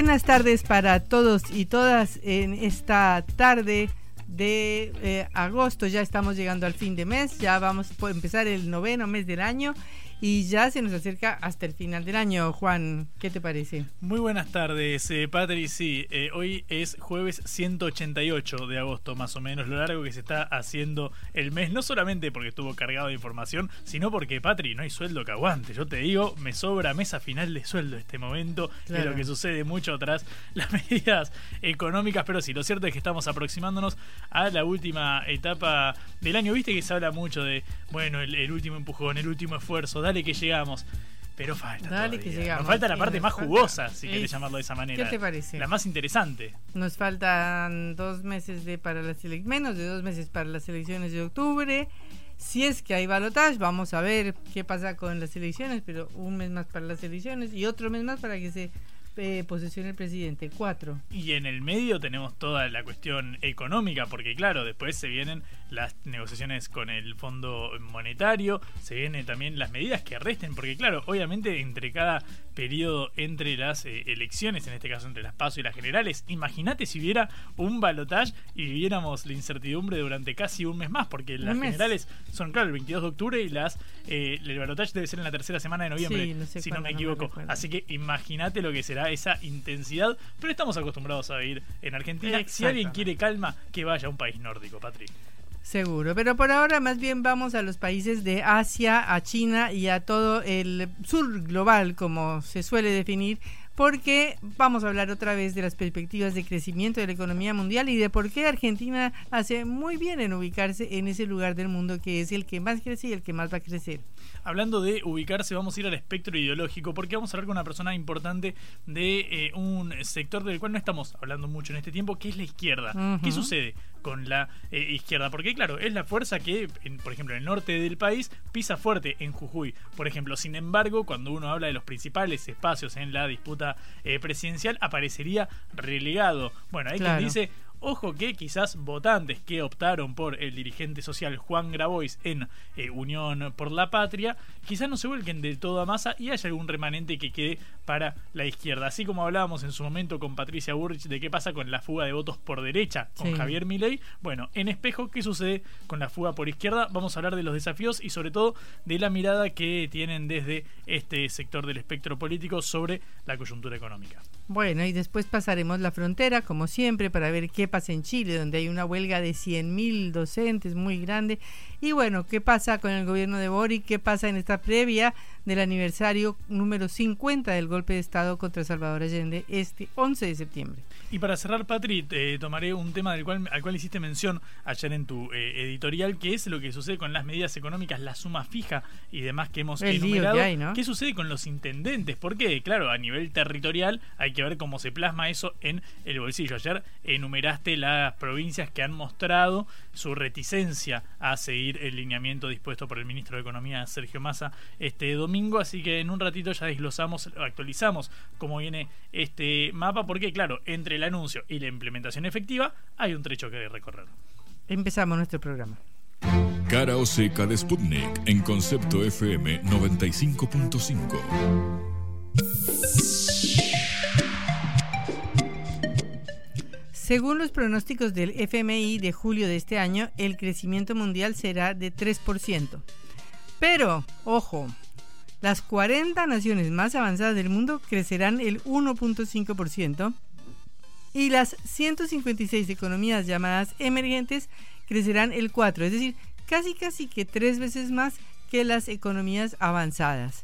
Buenas tardes para todos y todas en esta tarde de eh, agosto. Ya estamos llegando al fin de mes, ya vamos a empezar el noveno mes del año y ya se nos acerca hasta el final del año. Juan, ¿qué te parece? Muy buenas tardes, eh, Patri. Sí, eh, hoy es jueves 188 de agosto, más o menos, lo largo que se está haciendo el mes, no solamente porque estuvo cargado de información, sino porque, Patri, no hay sueldo que aguante. Yo te digo, me sobra mesa final de sueldo este momento, de lo que sucede mucho atrás las medidas económicas, pero sí, lo cierto es que estamos aproximándonos a la última etapa del año. Viste que se habla mucho de, bueno, el, el último empujón, el último esfuerzo dale que llegamos. Pero falta. Dale que llegamos. Nos falta la parte más jugosa, si quieres llamarlo de esa manera. ¿Qué te parece? La más interesante. Nos faltan dos meses de para las menos de dos meses para las elecciones de octubre. Si es que hay balotaje, vamos a ver qué pasa con las elecciones, pero un mes más para las elecciones y otro mes más para que se eh, posesión el presidente, cuatro. Y en el medio tenemos toda la cuestión económica, porque claro, después se vienen las negociaciones con el Fondo Monetario, se vienen también las medidas que arresten, porque claro, obviamente entre cada periodo entre las eh, elecciones, en este caso entre las PASO y las generales, imagínate si hubiera un balotaje y viviéramos la incertidumbre durante casi un mes más, porque las generales son, claro, el 22 de octubre y las eh, el balotaje debe ser en la tercera semana de noviembre, si no me equivoco. Así que imagínate lo que será esa intensidad, pero estamos acostumbrados a vivir en Argentina. Si alguien quiere calma, que vaya a un país nórdico, Patrick. Seguro, pero por ahora más bien vamos a los países de Asia, a China y a todo el sur global, como se suele definir, porque vamos a hablar otra vez de las perspectivas de crecimiento de la economía mundial y de por qué Argentina hace muy bien en ubicarse en ese lugar del mundo que es el que más crece y el que más va a crecer. Hablando de ubicarse, vamos a ir al espectro ideológico porque vamos a hablar con una persona importante de eh, un sector del cual no estamos hablando mucho en este tiempo, que es la izquierda. ¿Qué sucede con la eh, izquierda? Porque claro, es la fuerza que, por ejemplo, en el norte del país pisa fuerte en Jujuy, por ejemplo. Sin embargo, cuando uno habla de los principales espacios en la disputa eh, presidencial aparecería relegado. Bueno, hay quien dice, Ojo que quizás votantes que optaron por el dirigente social Juan Grabois en eh, Unión por la Patria, quizás no se vuelquen del todo a masa y haya algún remanente que quede para la izquierda. Así como hablábamos en su momento con Patricia Burrich de qué pasa con la fuga de votos por derecha con Javier Milei, bueno, en espejo, ¿qué sucede con la fuga por izquierda? Vamos a hablar de los desafíos y sobre todo de la mirada que tienen desde este sector del espectro político sobre la coyuntura económica. Bueno, y después pasaremos la frontera, como siempre, para ver qué pasa en Chile, donde hay una huelga de 100.000 docentes muy grande. Y bueno, qué pasa con el gobierno de Boric, qué pasa en esta previa del aniversario número 50 del golpe de Estado contra Salvador Allende este 11 de septiembre. Y para cerrar, Patri, tomaré un tema del cual, al cual hiciste mención ayer en tu eh, editorial, que es lo que sucede con las medidas económicas, la suma fija y demás que hemos enumerado. ¿Qué sucede con los intendentes? Porque, claro, a nivel territorial hay que ver cómo se plasma eso en el bolsillo. Ayer enumeraste las provincias que han mostrado su reticencia a seguir el lineamiento dispuesto por el ministro de Economía, Sergio Massa, este domingo. Así que en un ratito ya desglosamos, actualizamos cómo viene este mapa, porque, claro, entre el anuncio y la implementación efectiva, hay un trecho que recorrer. Empezamos nuestro programa. Cara o seca de Sputnik en concepto FM 95.5. Según los pronósticos del FMI de julio de este año, el crecimiento mundial será de 3%. Pero, ojo, las 40 naciones más avanzadas del mundo crecerán el 1.5% y las 156 economías llamadas emergentes crecerán el 4%, es decir, casi casi que tres veces más que las economías avanzadas.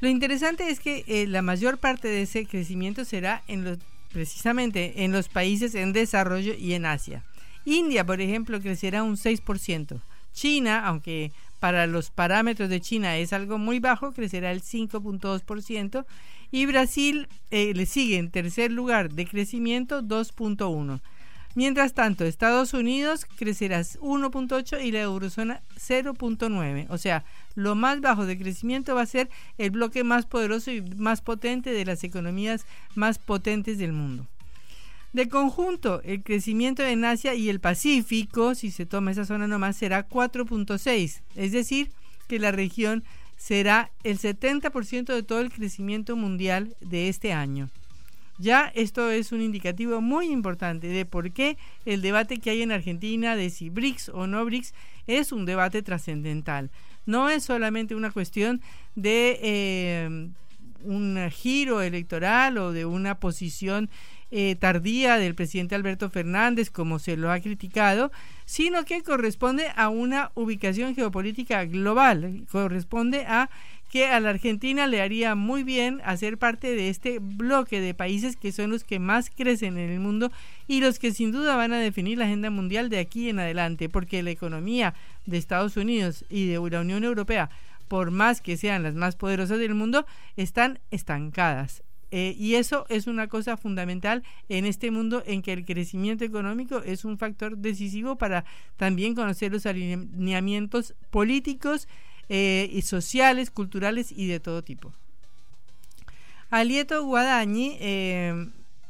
Lo interesante es que eh, la mayor parte de ese crecimiento será en los precisamente en los países en desarrollo y en Asia. India, por ejemplo, crecerá un 6%. China, aunque para los parámetros de China es algo muy bajo, crecerá el 5.2%. Y Brasil eh, le sigue en tercer lugar de crecimiento 2.1%. Mientras tanto, Estados Unidos crecerá 1.8 y la eurozona 0.9. O sea, lo más bajo de crecimiento va a ser el bloque más poderoso y más potente de las economías más potentes del mundo. De conjunto, el crecimiento en Asia y el Pacífico, si se toma esa zona nomás, será 4.6. Es decir, que la región será el 70% de todo el crecimiento mundial de este año. Ya esto es un indicativo muy importante de por qué el debate que hay en Argentina de si BRICS o no BRICS es un debate trascendental. No es solamente una cuestión de eh, un giro electoral o de una posición eh, tardía del presidente Alberto Fernández, como se lo ha criticado, sino que corresponde a una ubicación geopolítica global, corresponde a que a la Argentina le haría muy bien hacer parte de este bloque de países que son los que más crecen en el mundo y los que sin duda van a definir la agenda mundial de aquí en adelante, porque la economía de Estados Unidos y de la Unión Europea, por más que sean las más poderosas del mundo, están estancadas. Eh, y eso es una cosa fundamental en este mundo en que el crecimiento económico es un factor decisivo para también conocer los alineamientos políticos, eh, y sociales, culturales y de todo tipo. Alieto Guadañi eh,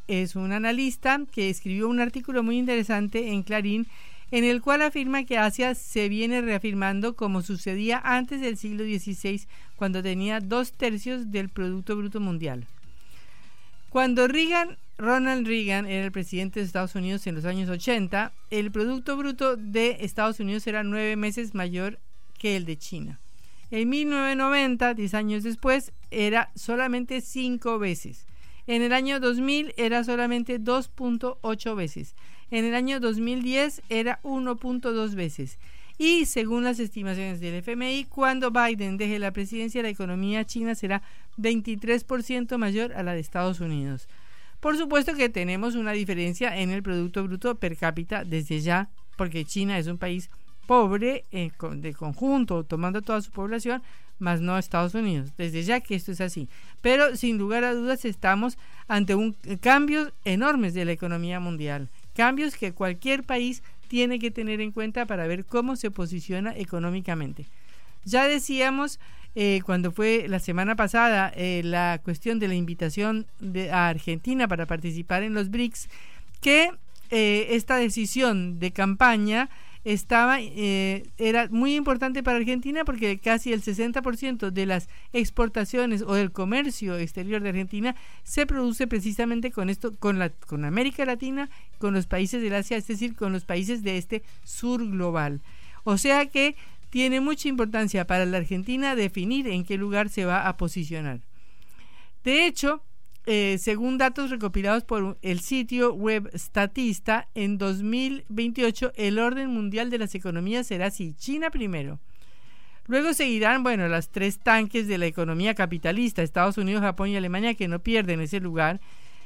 es un analista que escribió un artículo muy interesante en Clarín en el cual afirma que Asia se viene reafirmando como sucedía antes del siglo XVI, cuando tenía dos tercios del Producto Bruto Mundial. Cuando Reagan, Ronald Reagan era el presidente de Estados Unidos en los años 80, el Producto Bruto de Estados Unidos era nueve meses mayor que el de China. En 1990, 10 años después, era solamente 5 veces. En el año 2000 era solamente 2.8 veces. En el año 2010 era 1.2 veces. Y según las estimaciones del FMI, cuando Biden deje la presidencia, la economía china será 23% mayor a la de Estados Unidos. Por supuesto que tenemos una diferencia en el Producto Bruto per cápita desde ya, porque China es un país pobre eh, de conjunto, tomando toda su población, más no Estados Unidos. Desde ya que esto es así. Pero sin lugar a dudas estamos ante un eh, cambios enormes de la economía mundial. Cambios que cualquier país tiene que tener en cuenta para ver cómo se posiciona económicamente. Ya decíamos eh, cuando fue la semana pasada la cuestión de la invitación de, a Argentina para participar en los BRICS, que esta decisión de campaña estaba eh, era muy importante para Argentina porque casi el 60% de las exportaciones o del comercio exterior de Argentina se produce precisamente con esto con la con América Latina, con los países del Asia, es decir, con los países de este sur global. O sea que tiene mucha importancia para la Argentina definir en qué lugar se va a posicionar. De hecho, eh, según datos recopilados por el sitio web Statista, en 2028 el orden mundial de las economías será así: China primero. Luego seguirán, bueno, las tres tanques de la economía capitalista, Estados Unidos, Japón y Alemania, que no pierden ese lugar.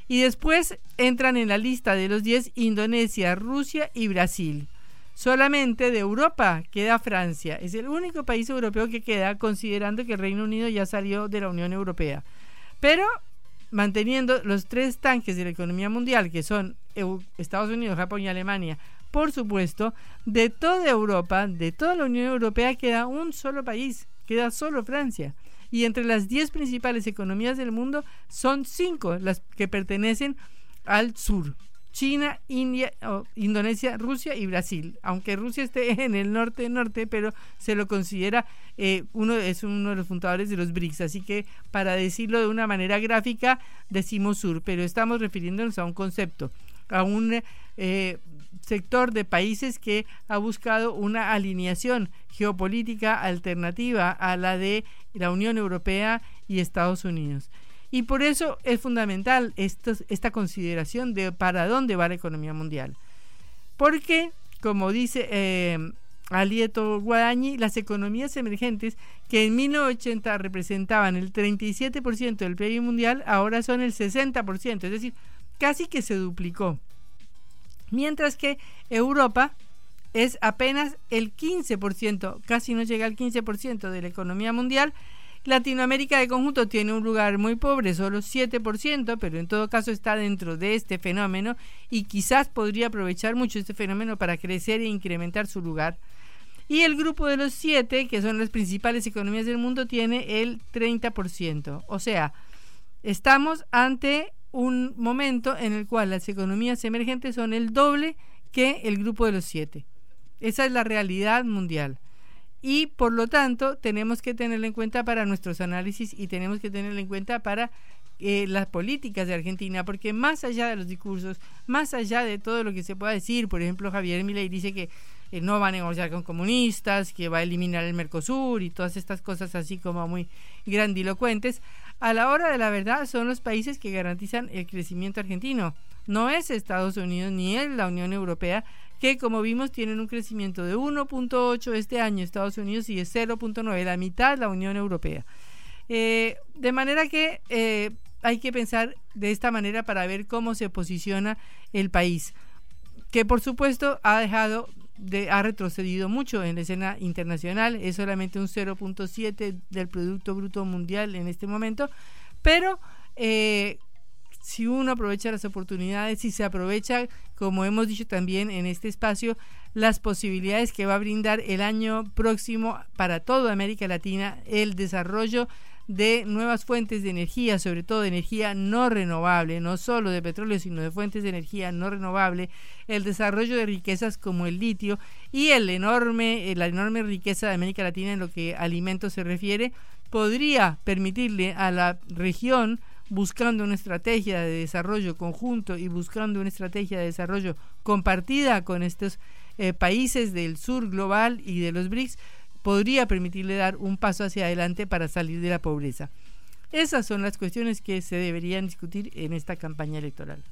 Y después entran en la lista de los 10 Indonesia, Rusia y Brasil. Solamente de Europa queda Francia. Es el único país europeo que queda, considerando que el Reino Unido ya salió de la Unión Europea. Pero manteniendo los tres tanques de la economía mundial, que son Estados Unidos, Japón y Alemania, por supuesto, de toda Europa, de toda la Unión Europea, queda un solo país, queda solo Francia. Y entre las diez principales economías del mundo son cinco las que pertenecen al sur. China, India, Indonesia, Rusia y Brasil. Aunque Rusia esté en el norte norte, pero se lo considera eh, uno es uno de los fundadores de los BRICS. Así que para decirlo de una manera gráfica decimos sur, pero estamos refiriéndonos a un concepto, a un eh, sector de países que ha buscado una alineación geopolítica alternativa a la de la Unión Europea y Estados Unidos. Y por eso es fundamental esta consideración de para dónde va la economía mundial. Porque, como dice eh, Alieto Guadañi, las economías emergentes que en 1980 representaban el 37% del PIB mundial, ahora son el 60%, es decir, casi que se duplicó. Mientras que Europa es apenas el 15%, casi no llega al 15% de la economía mundial Latinoamérica de conjunto tiene un lugar muy pobre, solo 7%, pero en todo caso está dentro de este fenómeno y quizás podría aprovechar mucho este fenómeno para crecer e incrementar su lugar. Y el grupo de los siete, que son las principales economías del mundo, tiene el 30%. O sea, estamos ante un momento en el cual las economías emergentes son el doble que el grupo de los siete. Esa es la realidad mundial y por lo tanto tenemos que tenerlo en cuenta para nuestros análisis y tenemos que tenerlo en cuenta para eh, las políticas de Argentina, porque más allá de los discursos, más allá de todo lo que se pueda decir, por ejemplo, Javier Milei dice que eh, no va a negociar con comunistas, que va a eliminar el Mercosur y todas estas cosas así como muy grandilocuentes, a la hora de la verdad son los países que garantizan el crecimiento argentino. No es Estados Unidos ni es la Unión Europea, que como vimos tienen un crecimiento de 1.8 este año Estados Unidos y de 0.9, la mitad la Unión Europea. Eh, de manera que eh, hay que pensar de esta manera para ver cómo se posiciona el país, que por supuesto ha dejado de, ha retrocedido mucho en la escena internacional, es solamente un 0.7 del Producto Bruto Mundial en este momento, pero eh, si uno aprovecha las oportunidades, si se aprovecha, como hemos dicho también en este espacio, las posibilidades que va a brindar el año próximo para toda América Latina el desarrollo de nuevas fuentes de energía, sobre todo de energía no renovable, no solo de petróleo, sino de fuentes de energía no renovable, el desarrollo de riquezas como el litio y el enorme, la enorme riqueza de América Latina en lo que alimentos se refiere, podría permitirle a la región buscando una estrategia de desarrollo conjunto y buscando una estrategia de desarrollo compartida con estos eh, países del sur global y de los BRICS, podría permitirle dar un paso hacia adelante para salir de la pobreza. Esas son las cuestiones que se deberían discutir en esta campaña electoral.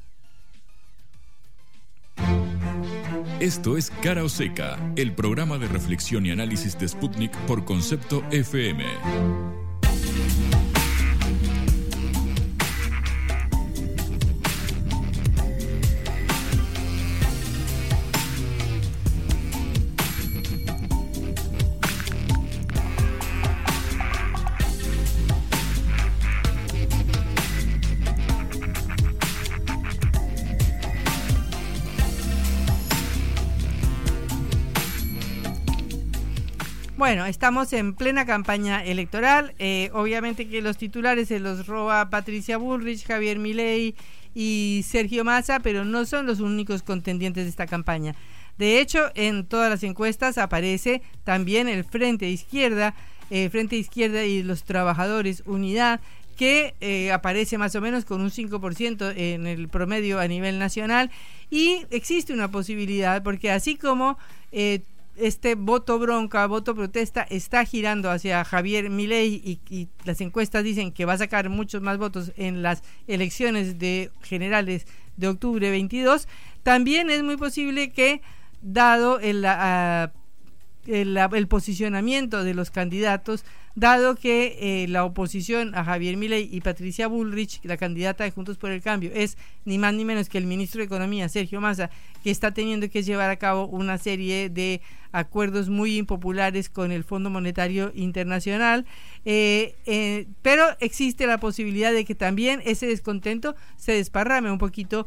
Esto es Cara o Seca, el programa de reflexión y análisis de Sputnik por concepto FM. Bueno, estamos en plena campaña electoral. Eh, obviamente que los titulares se los roba Patricia Bullrich, Javier Milei y Sergio Massa, pero no son los únicos contendientes de esta campaña. De hecho, en todas las encuestas aparece también el Frente Izquierda, eh, Frente Izquierda y los Trabajadores Unidad, que eh, aparece más o menos con un 5% en el promedio a nivel nacional. Y existe una posibilidad, porque así como eh, este voto bronca, voto protesta está girando hacia Javier Milei y, las encuestas dicen que va a sacar muchos más votos en las elecciones de generales de octubre 22, también es muy posible que dado el, ah, el, el posicionamiento de los candidatos dado que eh, la oposición a Javier Milei y Patricia Bullrich, la candidata de Juntos por el Cambio, es ni más ni menos que el ministro de Economía, Sergio Massa, que está teniendo que llevar a cabo una serie de acuerdos muy impopulares con el Fondo Monetario Internacional, eh, eh, pero existe la posibilidad de que también ese descontento se desparrame un poquito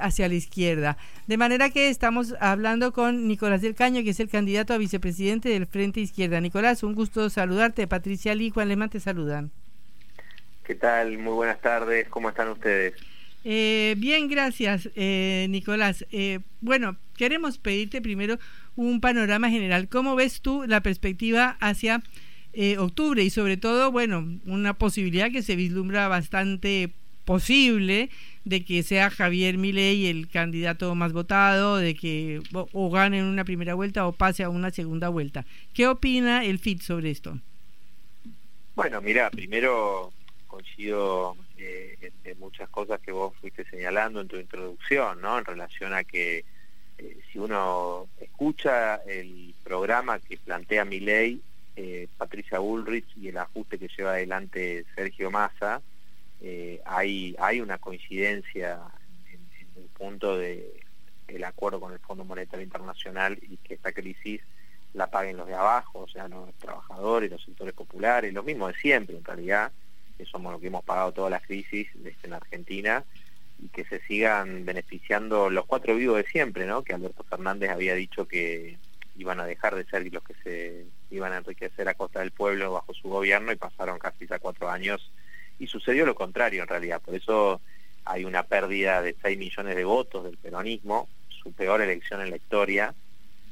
hacia la izquierda. De manera que estamos hablando con Nicolás del Caño, que es el candidato a vicepresidente del Frente Izquierda. Nicolás, un gusto saludarte. Patricia Lee, Juan Lemán te saludan. ¿Qué tal? Muy buenas tardes, ¿cómo están ustedes? Eh, bien, gracias, eh, Nicolás. Eh, bueno, queremos pedirte primero un panorama general. ¿Cómo ves tú la perspectiva hacia octubre y sobre todo, bueno, una posibilidad que se vislumbra bastante posible de que sea Javier Milei el candidato más votado, de que o, gane en una primera vuelta o pase a una segunda vuelta. ¿Qué opina el FIT sobre esto? Bueno, mira, primero coincido eh, en, muchas cosas que vos fuiste señalando en tu introducción, ¿no? En relación a que eh, si uno escucha el programa que plantea mi ley, eh, Patricia Bullrich y el ajuste que lleva adelante Sergio Massa, hay, hay una coincidencia en, en el punto de el acuerdo con el Fondo Monetario Internacional y que esta crisis la paguen los de abajo, o sea, los trabajadores, los sectores populares, lo mismo de siempre en realidad, que somos los que hemos pagado todas las crisis en Argentina, y que se sigan beneficiando los cuatro vivos de siempre, ¿no? Que Alberto Fernández había dicho que iban a dejar de ser los que se iban a enriquecer a costa del pueblo bajo su gobierno y pasaron casi ya cuatro años y sucedió lo contrario en realidad. Por eso hay una pérdida de 6 millones de votos del peronismo, su peor elección en la historia,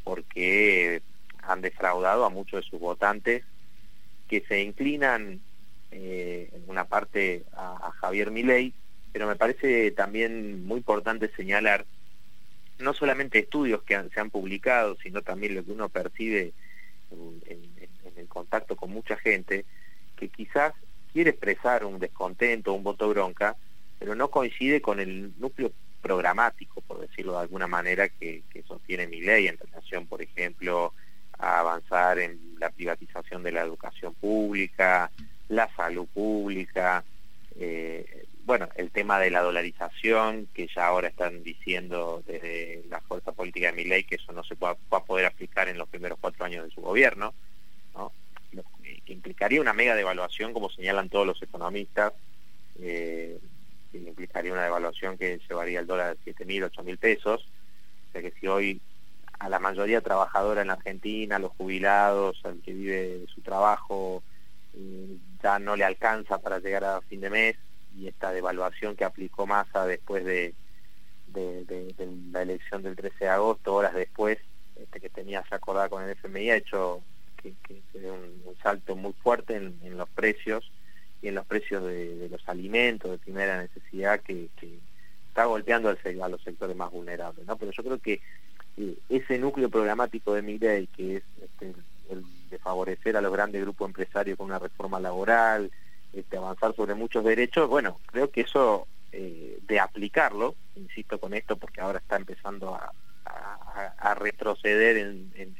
porque han defraudado a muchos de sus votantes que se inclinan eh, en una parte a, Javier Milei, pero me parece también muy importante señalar no solamente estudios que se han publicado, sino también lo que uno percibe en, el contacto con mucha gente, que quizás quiere expresar un descontento, un voto bronca, pero no coincide con el núcleo programático, por decirlo de alguna manera, que, que sostiene mi ley en relación, por ejemplo, a avanzar en la privatización de la educación pública, la salud pública, eh, bueno, el tema de la dolarización, que ya ahora están diciendo desde la fuerza política de mi ley que eso no se va, a poder aplicar en los primeros cuatro años de su gobierno, ¿no? que implicaría una mega devaluación, como señalan todos los economistas, eh, implicaría una devaluación que llevaría el dólar a 7 mil, 8 mil pesos, o sea que si hoy a la mayoría trabajadora en Argentina, a los jubilados, al que vive su trabajo, ya no le alcanza para llegar a fin de mes y esta devaluación que aplicó Massa después de, la elección del 13 de agosto, horas después, este, que tenía ya acordada con el FMI, ha hecho que, que un, un, salto muy fuerte en, los precios y en los precios de, los alimentos de primera necesidad que, está golpeando a los sectores más vulnerables. ¿no? Pero yo creo que eh, ese núcleo programático de Miguel, que es este, el de favorecer a los grandes grupos empresarios con una reforma laboral, este, avanzar sobre muchos derechos, bueno, creo que eso eh, de aplicarlo, insisto con esto porque ahora está empezando a, retroceder en,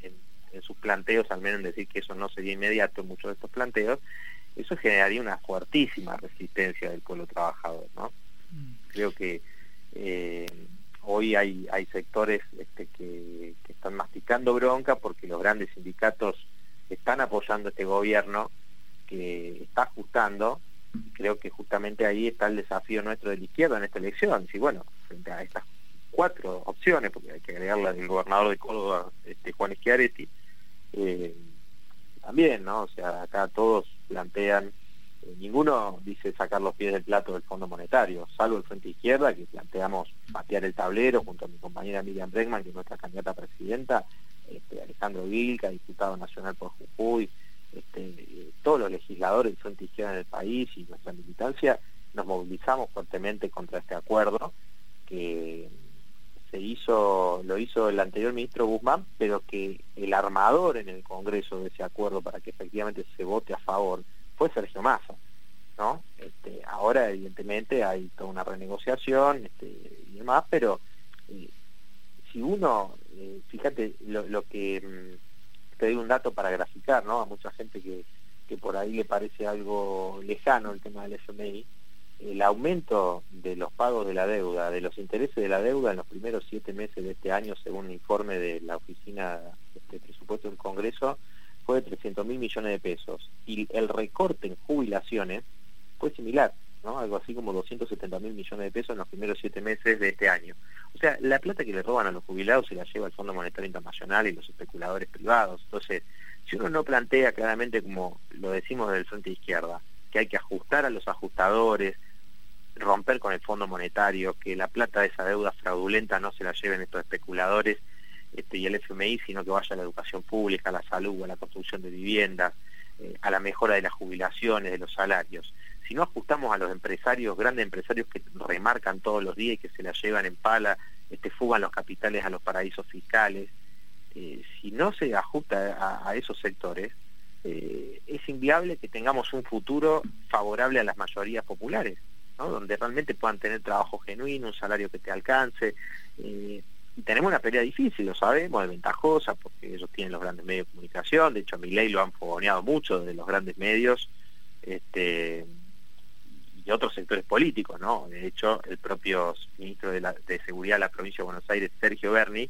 sus planteos, al menos en decir que eso no sería inmediato en muchos de estos planteos, eso generaría una fuertísima resistencia del pueblo trabajador, ¿no? Mm. Creo que eh, hoy hay, hay sectores este, que, están masticando bronca porque los grandes sindicatos están apoyando este gobierno que está ajustando creo que justamente ahí está el desafío nuestro de la izquierda en esta elección. Y bueno, frente a estas cuatro opciones, porque hay que agregarla del gobernador de Córdoba, este, Juan Schiaretti, eh, también, ¿no? O sea, acá todos plantean, ninguno dice sacar los pies del plato del Fondo Monetario, salvo el Frente Izquierda, que planteamos patear el tablero junto a mi compañera Miriam Bregman, que es nuestra candidata a presidenta, este, Alejandro Vilca, diputado nacional por Jujuy, este, todos los legisladores del Frente Izquierda en el país y nuestra militancia nos movilizamos fuertemente contra este acuerdo que se hizo, lo hizo el anterior ministro Guzmán, pero que el armador en el Congreso de ese acuerdo para que efectivamente se vote a favor fue Sergio Massa. ¿no? Este, ahora evidentemente hay toda una renegociación este, y demás, pero eh, si uno eh, fíjate lo, que mm, te doy un dato para graficar, ¿no? A mucha gente que, que por ahí le parece algo lejano el tema del FMI, el aumento de los pagos de la deuda, de los intereses de la deuda en los primeros siete meses de este año, según un informe de la Oficina de Presupuesto del Congreso, fue de 300 mil millones de pesos. Y el recorte en jubilaciones fue similar algo así como 270 mil millones de pesos en los primeros siete meses de este año. O sea, la plata que le roban a los jubilados se la lleva el Fondo Monetario Internacional y los especuladores privados. Entonces, si uno no plantea claramente, como lo decimos del Frente Izquierda, que hay que ajustar a los ajustadores, romper con el Fondo Monetario, que la plata de esa deuda fraudulenta no se la lleven estos especuladores este, y el FMI, sino que vaya a la educación pública, a la salud, a la construcción de viviendas, eh, a la mejora de las jubilaciones, de los salarios. Si no ajustamos a los empresarios, grandes empresarios que remarcan todos los días y que se la llevan en pala, este, fugan los capitales a los paraísos fiscales, eh, si no se ajusta a, esos sectores, eh, es inviable que tengamos un futuro favorable a las mayorías populares, donde realmente puedan tener trabajo genuino, un salario que te alcance. Y tenemos una pelea difícil, lo sabemos, es ventajosa, porque ellos tienen los grandes medios de comunicación, de hecho a mi ley lo han fogoneado mucho desde los grandes medios, este, y otros sectores políticos, ¿no? De hecho, el propio ministro de, de Seguridad de la provincia de Buenos Aires, Sergio Berni,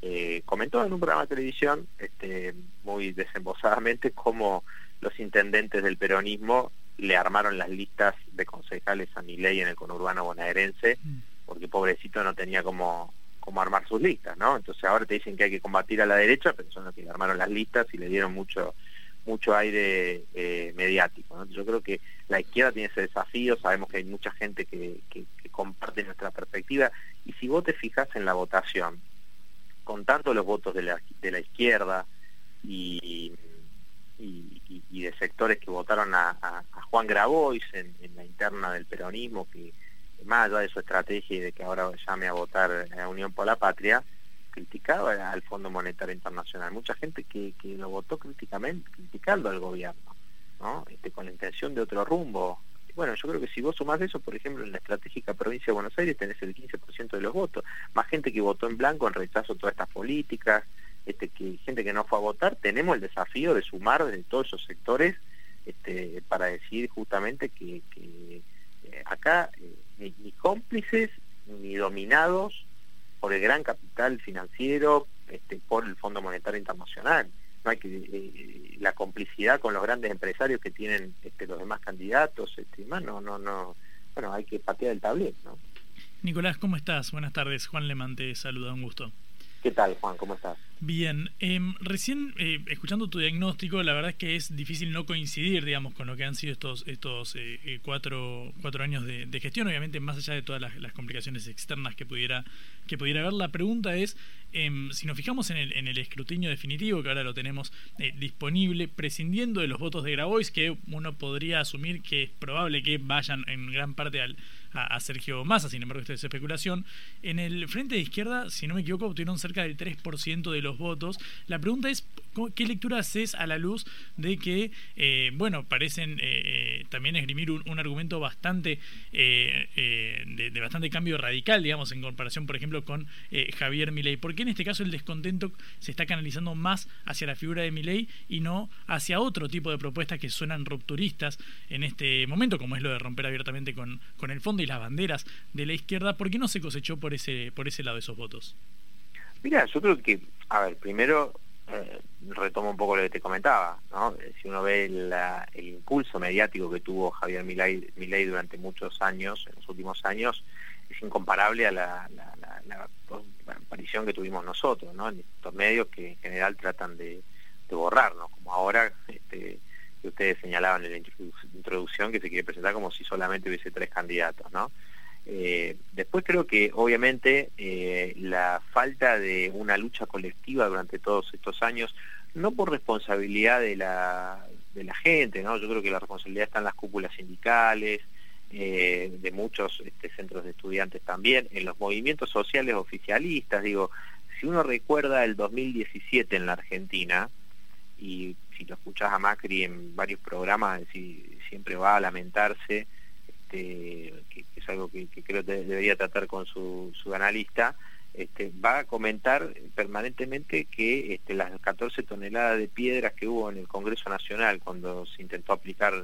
eh, comentó en un programa de televisión este, muy desembosadamente cómo los intendentes del peronismo le armaron las listas de concejales a ley en el conurbano bonaerense, mm. porque pobrecito no tenía como cómo armar sus listas, ¿no? Entonces ahora te dicen que hay que combatir a la derecha, pero son los que armaron las listas y le dieron mucho mucho aire eh, mediático. Yo creo que la izquierda tiene ese desafío, sabemos que hay mucha gente que, que comparte nuestra perspectiva, y si vos te fijas en la votación, con tanto los votos de la, de la izquierda y, y, de sectores que votaron a, Juan Grabois en, la interna del peronismo, que más allá de su estrategia y de que ahora llame a votar a Unión por la Patria, criticaba al Fondo Monetario Internacional. Mucha gente que, que lo votó críticamente, criticando al gobierno, ¿no? este, con la intención de otro rumbo bueno, yo creo que si vos sumás eso, por ejemplo, en la estratégica provincia de Buenos Aires tenés el 15% de los votos. Más gente que votó en blanco en rechazo a todas estas políticas, este, que gente que no fue a votar, tenemos el desafío de sumar desde todos esos sectores este, para decir justamente que, eh, acá eh, ni, cómplices ni dominados por el gran capital financiero, este, por el Fondo Monetario Internacional no hay que eh, la complicidad con los grandes empresarios que tienen este, los demás candidatos este, no no no bueno hay que patear el tablero ¿no? Nicolás cómo estás buenas tardes Juan Lemán te saluda un gusto ¿Qué tal, Juan? ¿Cómo estás? Bien, em, recién eh, escuchando tu diagnóstico, la verdad es que es difícil no coincidir, digamos, con lo que han sido estos estos eh, eh, cuatro, cuatro años de, gestión, obviamente más allá de todas las, complicaciones externas que pudiera que pudiera haber. La pregunta es, em, si nos fijamos en el, en el escrutinio definitivo, que ahora lo tenemos disponible, prescindiendo de los votos de Grabois, que uno podría asumir que es probable que vayan en gran parte al a, Sergio Massa, sin embargo esto es especulación. En el frente de izquierda, si no me equivoco, obtuvieron cerca del 3% de los votos. La pregunta es, ¿qué lectura haces a la luz de que, eh, bueno, parecen eh, eh, también esgrimir un, argumento bastante, de, bastante cambio radical, digamos, en comparación, por ejemplo, con Javier Milei? ¿Por qué en este caso el descontento se está canalizando más hacia la figura de Milei y no hacia otro tipo de propuestas que suenan rupturistas en este momento, como es lo de romper abiertamente con, con el fondo? y las banderas de la izquierda, ¿por qué no se cosechó por ese, por ese lado esos votos? Mira, yo creo que, a ver, primero eh, retomo un poco lo que te comentaba, ¿no? Eh, si uno ve el impulso mediático que tuvo Javier Milei, durante muchos años, en los últimos años, es incomparable a la, aparición que tuvimos nosotros, ¿no? En estos medios que en general tratan de, de borrarnos, como ahora este, que ustedes señalaban en la introducción que se quiere presentar como si solamente hubiese tres candidatos, ¿no? Eh, después creo que obviamente eh, la falta de una lucha colectiva durante todos estos años, no por responsabilidad de la, de la gente, ¿no? Yo creo que la responsabilidad está en las cúpulas sindicales, eh, de muchos este, centros de estudiantes también, en los movimientos sociales oficialistas, digo, si uno recuerda el 2017 en la Argentina, y si lo escuchás a Macri en varios programas, siempre va a lamentarse, este, que, es algo que, creo que debería tratar con su, analista, este, va a comentar permanentemente que este, las 14 toneladas de piedras que hubo en el Congreso Nacional cuando se intentó aplicar,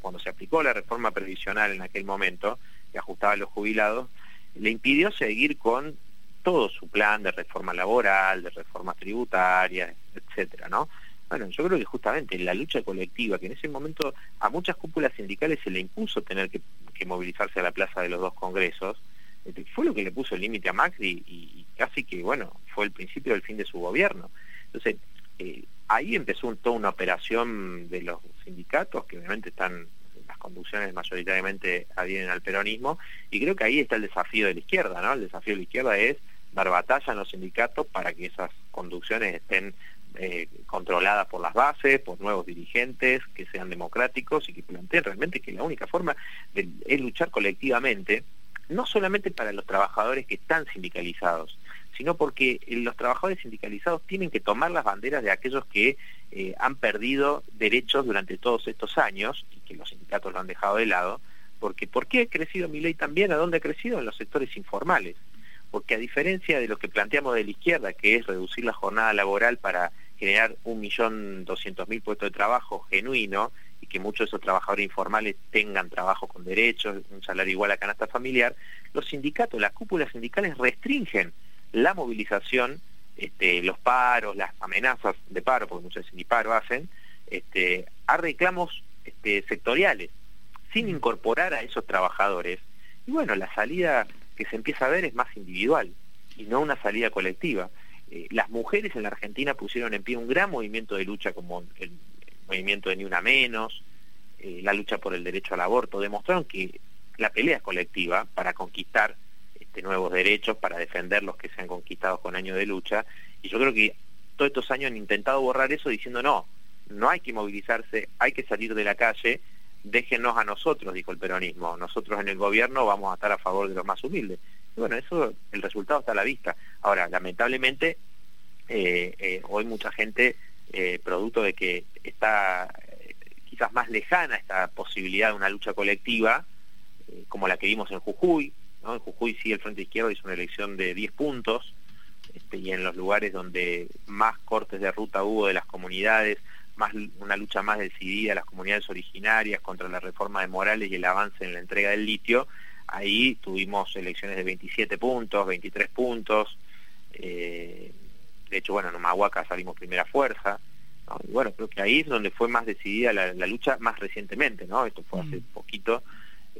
cuando se aplicó la reforma previsional en aquel momento, que ajustaba a los jubilados, le impidió seguir con todo su plan de reforma laboral, de reformas tributarias, etcétera, ¿no? Bueno, yo creo que justamente la lucha colectiva, que en ese momento a muchas cúpulas sindicales se le impuso tener que, movilizarse a la plaza de los dos congresos, este, fue lo que le puso el límite a Macri y, casi que, bueno, fue el principio del fin de su gobierno. Entonces, eh, ahí empezó toda una operación de los sindicatos, que obviamente están, las conducciones mayoritariamente adhieren al peronismo, y creo que ahí está el desafío de la izquierda, ¿no? El desafío de la izquierda es dar batalla en los sindicatos para que esas conducciones estén eh, controladas por las bases, por nuevos dirigentes, que sean democráticos y que planteen realmente que la única forma de, es luchar colectivamente, no solamente para los trabajadores que están sindicalizados, sino porque eh, los trabajadores sindicalizados tienen que tomar las banderas de aquellos que eh, han perdido derechos durante todos estos años y que los sindicatos lo han dejado de lado, porque ¿por qué ha crecido mi ley también? ¿A dónde ha crecido? En los sectores informales. Porque a diferencia de lo que planteamos de la izquierda, que es reducir la jornada laboral para generar un millón doscientos mil puestos de trabajo genuino y que muchos de esos trabajadores informales tengan trabajo con derechos, un salario igual a canasta familiar, los sindicatos, las cúpulas sindicales restringen la movilización, este, los paros, las amenazas de paro, porque muchos ni paro hacen, este, a reclamos este, sectoriales, sin incorporar a esos trabajadores. Y bueno, la salida que se empieza a ver es más individual y no una salida colectiva. Eh, las mujeres en la Argentina pusieron en pie un gran movimiento de lucha como el, movimiento de Ni Una Menos, eh, la lucha por el derecho al aborto, demostraron que la pelea es colectiva para conquistar este, nuevos derechos, para defender los que se han conquistado con años de lucha, y yo creo que todos estos años han intentado borrar eso diciendo no, no hay que movilizarse, hay que salir de la calle, déjenos a nosotros, dijo el peronismo, nosotros en el gobierno vamos a estar a favor de los más humildes bueno, eso, el resultado está a la vista. Ahora, lamentablemente, eh, eh, hoy mucha gente, eh, producto de que está quizás más lejana esta posibilidad de una lucha colectiva, como la que vimos en Jujuy, ¿no? En Jujuy sí el Frente Izquierdo hizo una elección de 10 puntos, este, y en los lugares donde más cortes de ruta hubo de las comunidades, más una lucha más decidida de las comunidades originarias contra la reforma de Morales y el avance en la entrega del litio, Ahí tuvimos elecciones de 27 puntos, 23 puntos. Eh, de hecho, bueno, en Humahuaca salimos primera fuerza. Y bueno, creo que ahí es donde fue más decidida la, lucha más recientemente, ¿no? Esto fue hace mm. poquito.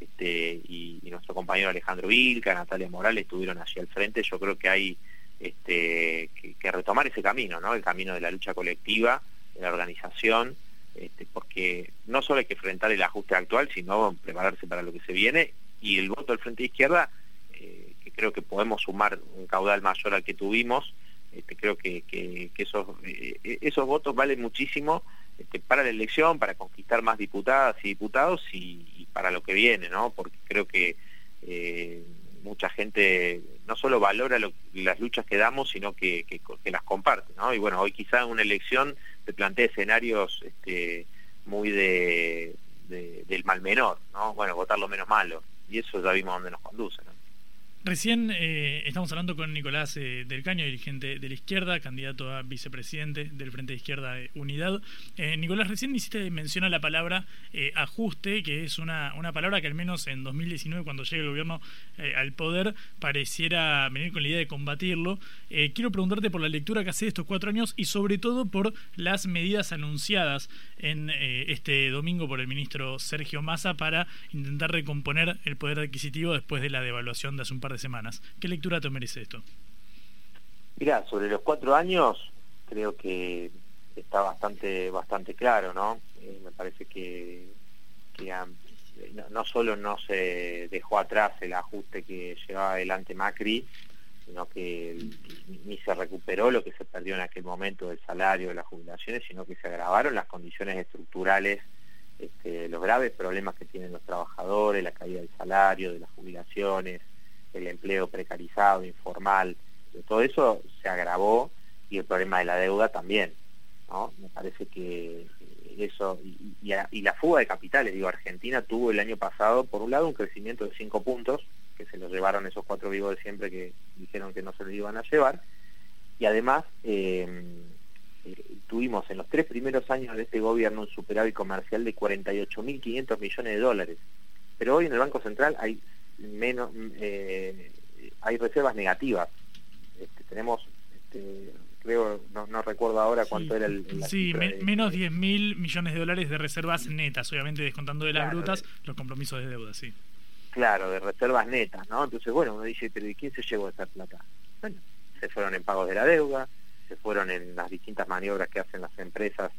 Este, y, nuestro compañero Alejandro Vilca, Natalia Morales estuvieron allí al frente. Yo creo que hay este, que, retomar ese camino, ¿no? El camino de la lucha colectiva, de la organización, este, porque no solo hay que enfrentar el ajuste actual, sino prepararse para lo que se viene y el voto del Frente de Izquierda, eh, que creo que podemos sumar un caudal mayor al que tuvimos, este, creo que, que, esos, eh, esos votos valen muchísimo este, para la elección, para conquistar más diputadas y diputados y, para lo que viene, ¿no? Porque creo que eh, mucha gente no solo valora las luchas que damos, sino que, que, las comparte, ¿no? Y bueno, hoy quizá en una elección se plantea escenarios este, muy de, del mal menor, ¿no? Bueno, votar lo menos malo y eso ya vimos dónde nos conduce. ¿no? Recién eh, estamos hablando con Nicolás eh, del Caño, dirigente de la izquierda, candidato a vicepresidente del Frente de Izquierda Unidad. Eh, Nicolás, recién hiciste mención a la palabra ajuste, que es una, una palabra que al menos en 2019, cuando llegue el gobierno al poder, pareciera venir con la idea de combatirlo. quiero preguntarte por la lectura que hace de estos cuatro años y sobre todo por las medidas anunciadas en este domingo por el ministro Sergio Massa para intentar recomponer el poder adquisitivo después de la devaluación de hace un par de semanas. ¿Qué lectura te merece esto? Mira, sobre los cuatro años creo que está bastante bastante claro, ¿no? Eh, me parece que, no, solo no se dejó atrás el ajuste que llevaba adelante Macri, sino que ni se recuperó lo que se perdió en aquel momento del salario, de las jubilaciones, sino que se agravaron las condiciones estructurales, este, los graves problemas que tienen los trabajadores, la caída del salario, de las jubilaciones, el empleo precarizado, informal, todo eso se agravó y el problema de la deuda también. ¿no? Me parece que eso, y, la fuga de capitales, digo, Argentina tuvo el año pasado, por un lado, un crecimiento de cinco puntos, que se los llevaron esos cuatro vivos de siempre que dijeron que no se los iban a llevar, y además eh, tuvimos en los tres primeros años de este gobierno un superávit comercial de 48.500 millones de dólares. Pero hoy en el Banco Central hay menos eh, hay reservas negativas. Este, tenemos, este, creo, no, recuerdo ahora cuánto era el... sí, menos 10 mil millones de dólares de reservas netas, obviamente descontando de las brutas los compromisos de deuda, sí. Claro, de reservas netas, ¿no? Entonces, bueno, uno dice, pero ¿y quién se llevó esa plata? Bueno, se fueron en pagos de la deuda, se fueron en las distintas maniobras que hacen las empresas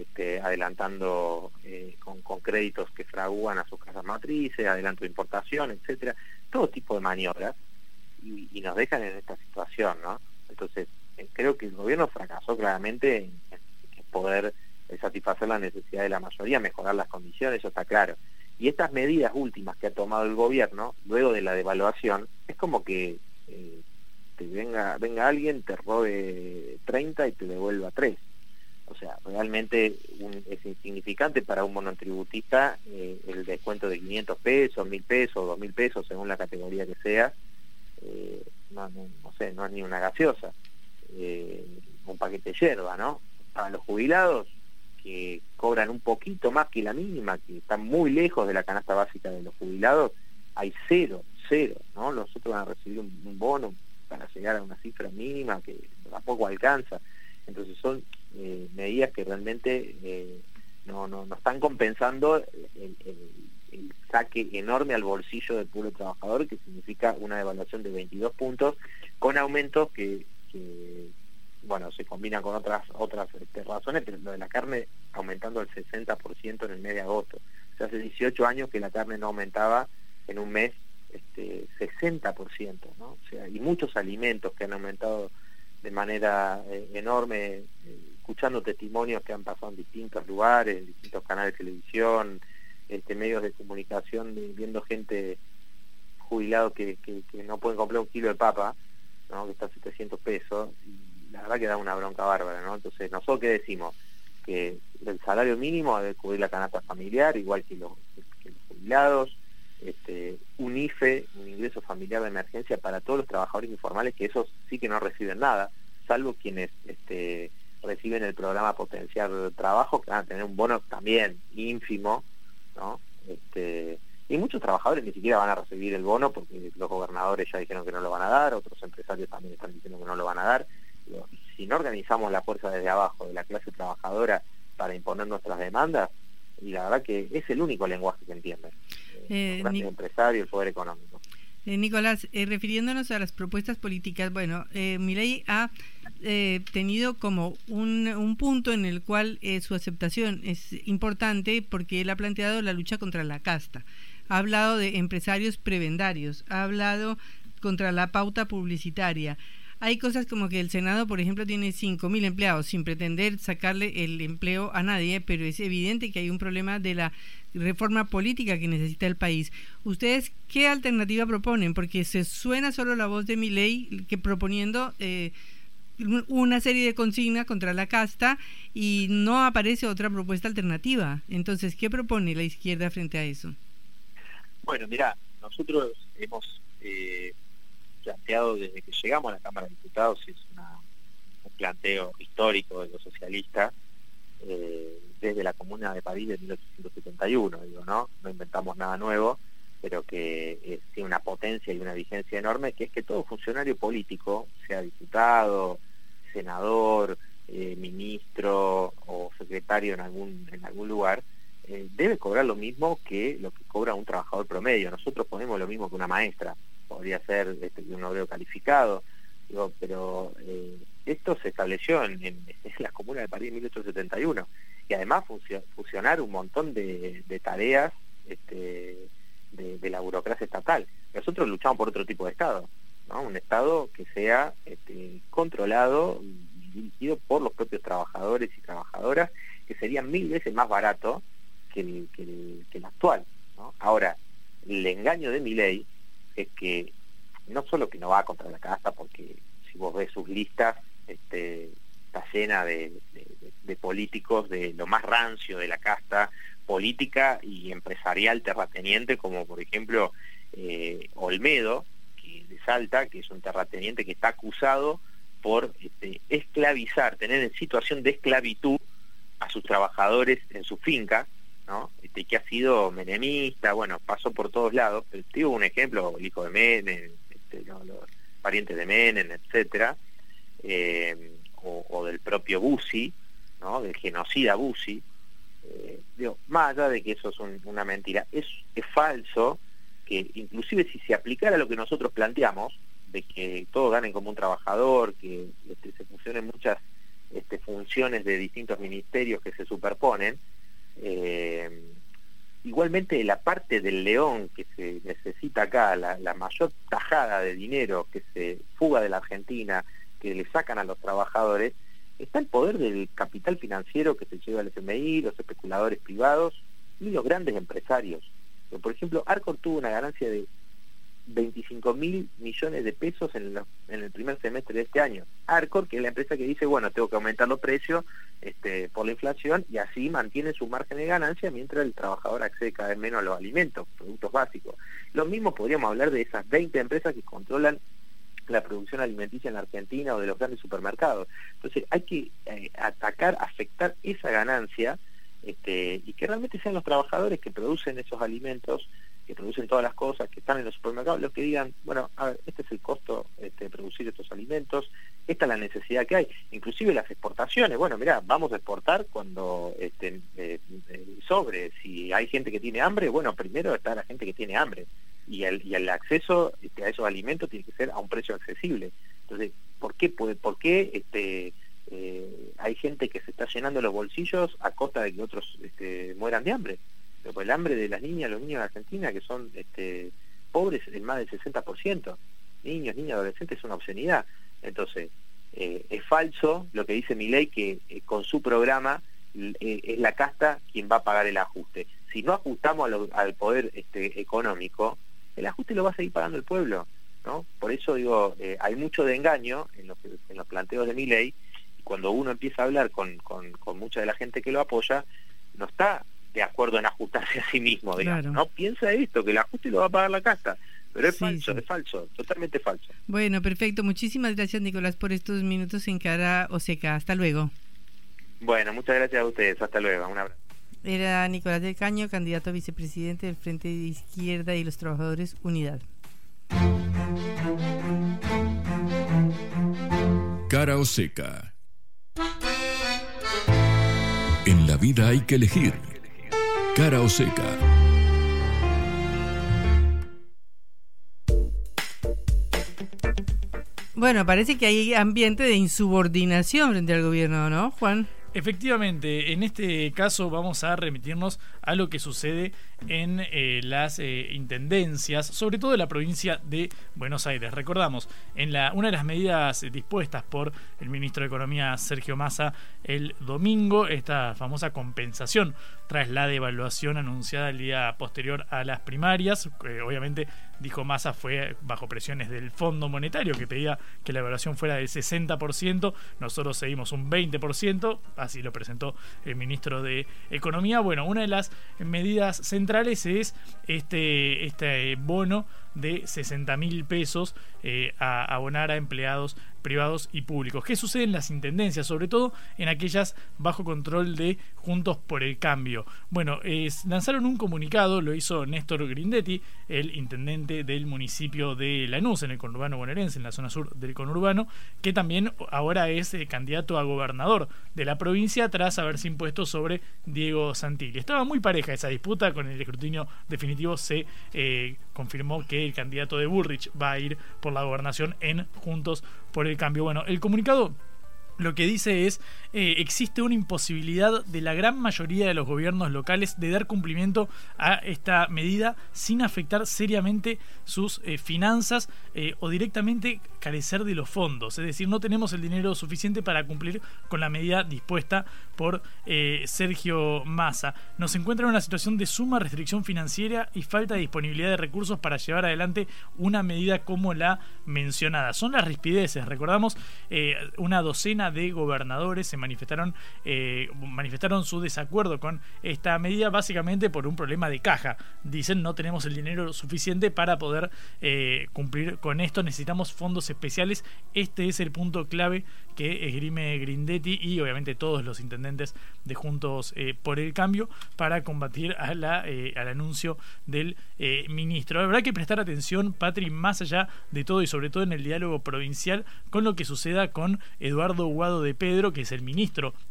este, adelantando eh, con, créditos que fragúan a sus casas matrices, adelanto de importación, etcétera, todo tipo de maniobras y, nos dejan en esta situación, ¿no? Entonces, eh, creo que el gobierno fracasó claramente en, poder satisfacer la necesidad de la mayoría, mejorar las condiciones, eso está claro. Y estas medidas últimas que ha tomado el gobierno, luego de la devaluación, es como que eh, te venga, venga alguien, te robe 30 y te devuelva 3 o sea, realmente es insignificante para un monotributista eh, el descuento de 500 pesos, 1000 pesos, 2000 pesos, según la categoría que sea. Eh, no, sé, no es ni una gaseosa, eh, un paquete de yerba, ¿no? Para los jubilados que cobran un poquito más que la mínima, que están muy lejos de la canasta básica de los jubilados, hay cero, cero, ¿no? Los otros van a recibir un, un bono para llegar a una cifra mínima que tampoco alcanza. Entonces son eh, medidas que realmente eh, no, no, no, están compensando el, saque enorme al bolsillo del pueblo trabajador, que significa una devaluación de 22 puntos, con aumentos que, bueno, se combinan con otras otras este, razones, pero lo de la carne aumentando el 60% en el mes de agosto. O sea, hace 18 años que la carne no aumentaba en un mes este, 60%, ¿no? O sea, y muchos alimentos que han aumentado de manera eh, enorme, eh, escuchando testimonios que han pasado en distintos lugares, en distintos canales de televisión, este, medios de comunicación, viendo gente jubilado que, que, no pueden comprar un kilo de papa, ¿no? que está a 700 pesos, y la verdad que da una bronca bárbara, ¿no? Entonces, ¿nosotros qué decimos? Que el salario mínimo debe cubrir la canasta familiar, igual que los, que los jubilados, este, un IFE, un ingreso familiar de emergencia para todos los trabajadores informales, que esos sí que no reciben nada, salvo quienes este, reciben el programa Potenciar Trabajo, que van a tener un bono también ínfimo, ¿no? Este, y muchos trabajadores ni siquiera van a recibir el bono porque los gobernadores ya dijeron que no lo van a dar, otros empresarios también están diciendo que no lo van a dar. Si no organizamos la fuerza desde abajo de la clase trabajadora para imponer nuestras demandas, y la verdad que es el único lenguaje que entienden eh, el empresario, el poder económico. Eh, Nicolás, eh, refiriéndonos a las propuestas políticas, bueno, eh, ley ha eh, tenido como un, un, punto en el cual su aceptación es importante porque él ha planteado la lucha contra la casta, ha hablado de empresarios prebendarios, ha hablado contra la pauta publicitaria, hay cosas como que el Senado, por ejemplo, tiene 5.000 empleados sin pretender sacarle el empleo a nadie, pero es evidente que hay un problema de la reforma política que necesita el país. ¿Ustedes qué alternativa proponen? Porque se suena solo la voz de mi ley que proponiendo... Eh, una serie de consignas contra la casta y no aparece otra propuesta alternativa. Entonces, ¿qué propone la izquierda frente a eso? Bueno, mira, nosotros hemos eh, planteado desde que llegamos a la Cámara de Diputados, es un planteo histórico de los socialistas, eh, desde la Comuna de París de 1871, digo, ¿no? No inventamos nada nuevo, pero que tiene una potencia y una vigencia enorme, que es que todo funcionario político, sea diputado, senador, eh, ministro o secretario en algún, en algún lugar, eh, debe cobrar lo mismo que lo que cobra un trabajador promedio. Nosotros ponemos lo mismo que una maestra podría ser este, un obrero calificado, digo, pero eh, esto se estableció en, la Comuna de París en 1871 y además fusionar un montón de, tareas este, de, la burocracia estatal. Nosotros luchamos por otro tipo de Estado, un Estado que sea este, controlado y dirigido por los propios trabajadores y trabajadoras, que sería mil veces más barato que el, actual. Ahora, el engaño de mi ley es que no solo que no va contra la casta, porque si vos ves sus listas, este, está llena de, políticos de lo más rancio de la casta política y empresarial terrateniente, como por ejemplo eh, Olmedo, de Salta, que es un terrateniente que está acusado por este, esclavizar, tener en situación de esclavitud a sus trabajadores en su finca, este, que ha sido menemista, bueno, pasó por todos lados, pero un ejemplo, el hijo de Menem, este, los parientes de Menem, etcétera, eh, o, del propio Bussi, ¿no? del genocida Bussi, eh, digo, más allá de que eso es una mentira, es, es falso inclusive si se aplicara lo que nosotros planteamos, de que todos ganen como un trabajador, que este, se funcionen muchas este, funciones de distintos ministerios que se superponen. Eh, igualmente la parte del león que se necesita acá, la, la, mayor tajada de dinero que se fuga de la Argentina, que le sacan a los trabajadores, está el poder del capital financiero que se lleva al FMI, los especuladores privados y los grandes empresarios. Por ejemplo, Arcor tuvo una ganancia de 25 mil millones de pesos en, el primer semestre de este año. Arcor, que es la empresa que dice, bueno, tengo que aumentar los precios este, por la inflación y así mantiene su margen de ganancia mientras el trabajador accede cada vez menos a los alimentos, productos básicos. Lo mismo podríamos hablar de esas 20 empresas que controlan la producción alimenticia en la Argentina o de los grandes supermercados. Entonces hay que eh, atacar, afectar esa ganancia este, y que realmente sean los trabajadores que producen esos alimentos que producen todas las cosas, que están en los supermercados, los que digan, bueno, a ver, este es el costo este, de producir estos alimentos, esta es la necesidad que hay, inclusive las exportaciones, bueno, mira, vamos a exportar cuando este, eh, eh, sobre, si hay gente que tiene hambre, bueno, primero está la gente que tiene hambre, y el, y el acceso este, a esos alimentos tiene que ser a un precio accesible. Entonces, ¿por qué, por qué este, eh, hay gente que se está llenando los bolsillos a costa de que otros este, mueran de hambre? Pero el hambre de las niñas, los niños de Argentina, que son este, pobres en más del 60%, niños, niñas, adolescentes, es una obscenidad. Entonces, eh, es falso lo que dice mi ley que eh, con su programa eh, es la casta quien va a pagar el ajuste. Si no ajustamos al poder este, económico, el ajuste lo va a seguir pagando el pueblo. ¿no? Por eso digo, hay mucho de engaño en los, en los planteos de mi ley, y cuando uno empieza a hablar con, con, con mucha de la gente que lo apoya, no está de acuerdo en ajustarse a sí mismo, digamos. No piensa esto, que el ajuste lo va a pagar la casa. Pero es falso, es falso, totalmente falso. Bueno, perfecto. Muchísimas gracias, Nicolás, por estos minutos en Cara Oseca. Hasta luego. Bueno, muchas gracias a ustedes. Hasta luego. Un abrazo. Era Nicolás del Caño, candidato a vicepresidente del Frente de Izquierda y los Trabajadores Unidad. Cara Oseca. En la vida hay que elegir cara o seca. Bueno, parece que hay ambiente de insubordinación frente al gobierno, ¿no, Juan? Efectivamente, en este caso vamos a remitirnos a lo que sucede en eh, las eh, intendencias, sobre todo en la provincia de Buenos Aires. Recordamos, en la, una de las medidas dispuestas por el ministro de Economía Sergio Massa el domingo, esta famosa compensación tras la devaluación anunciada el día posterior a las primarias, obviamente dijo Massa fue bajo presiones del Fondo Monetario que pedía que la evaluación fuera del 60%, nosotros seguimos un 20%, así lo presentó el ministro de Economía. Bueno, una de las medidas centrales es este, este bono de 60 mil pesos eh, a abonar a empleados privados y públicos. ¿Qué sucede en las intendencias? Sobre todo en aquellas bajo control de Juntos por el Cambio. Bueno, lanzaron un comunicado, lo hizo Néstor Grindetti, el intendente del municipio de Lanús, en el conurbano bonaerense, en la zona sur del conurbano, que también ahora es eh, candidato a gobernador de la provincia tras haberse impuesto sobre Diego Santilli. Estaba muy pareja esa disputa, con el escrutinio definitivo se eh, confirmó que el candidato de Burrich va a ir por la gobernación en Juntos por el Cambio. Bueno, el comunicado lo que dice es eh, existe una imposibilidad de la gran mayoría de los gobiernos locales de dar cumplimiento a esta medida sin afectar seriamente sus eh, finanzas eh, o directamente carecer de los fondos. Es decir, no tenemos el dinero suficiente para cumplir con la medida dispuesta por Sergio Massa. Nos encuentra en una situación de suma restricción financiera y falta de disponibilidad de recursos para llevar adelante una medida como la mencionada. Son las rispideces. Recordamos una docena de gobernadores se manifestaron, eh, manifestaron su desacuerdo con esta medida básicamente por un problema de caja. Dicen no tenemos el dinero suficiente para poder eh, cumplir con esto, necesitamos fondos especiales. Este es el punto clave que esgrime Grindetti y obviamente todos los intendentes de Juntos eh, por el Cambio para combatir a la, al anuncio del ministro. Habrá que prestar atención, Patri, más allá de todo y sobre todo en el diálogo provincial con lo que suceda con Eduardo Guado de Pedro, que es el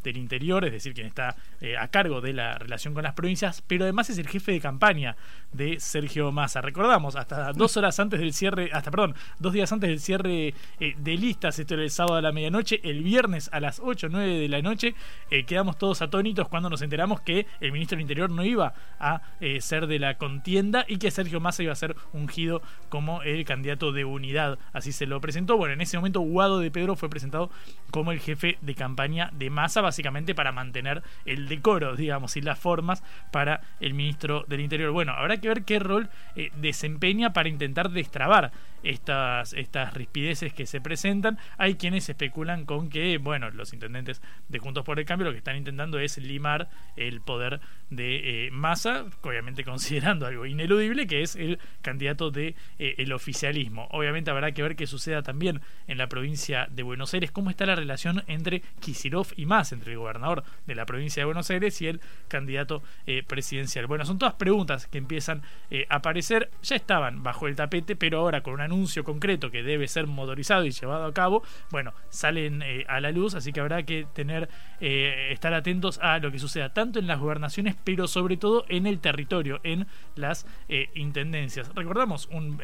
del Interior, es decir, quien está eh, a cargo de la relación con las provincias, pero además es el jefe de campaña de Sergio Massa. Recordamos, hasta dos horas antes del cierre, hasta perdón, dos días antes del cierre eh, de listas, esto era el sábado a la medianoche, el viernes a las 8 o 9 de la noche, eh, quedamos todos atónitos cuando nos enteramos que el ministro del Interior no iba a ser de la contienda y que Sergio Massa iba a ser ungido como el candidato de unidad, así se lo presentó. Bueno, en ese momento Guado de Pedro fue presentado como el jefe de campaña de Massa, básicamente para mantener el decoro, digamos, y las formas para el ministro del Interior. Bueno, habrá que ver qué rol eh, desempeña para intentar destrabar estas, estas rispideces que se presentan. Hay quienes especulan con que, bueno, los intendentes de Juntos por el Cambio lo que están intentando es limar el poder de eh, Massa, obviamente considerando algo ineludible, que es el candidato de eh, oficialismo. Obviamente habrá que ver qué suceda también en la provincia de Buenos Aires, cómo está la relación entre Kisilov y Massa, entre el gobernador de la provincia de Buenos Aires y el candidato eh, presidencial. Bueno, son todas preguntas que empiezan a aparecer, ya estaban bajo el tapete, pero ahora con una anuncio concreto que debe ser motorizado y llevado a cabo, bueno, salen eh, a la luz, así que habrá que tener, eh, estar atentos a lo que suceda tanto en las gobernaciones, pero sobre todo en el territorio, en las eh, intendencias. Recordamos un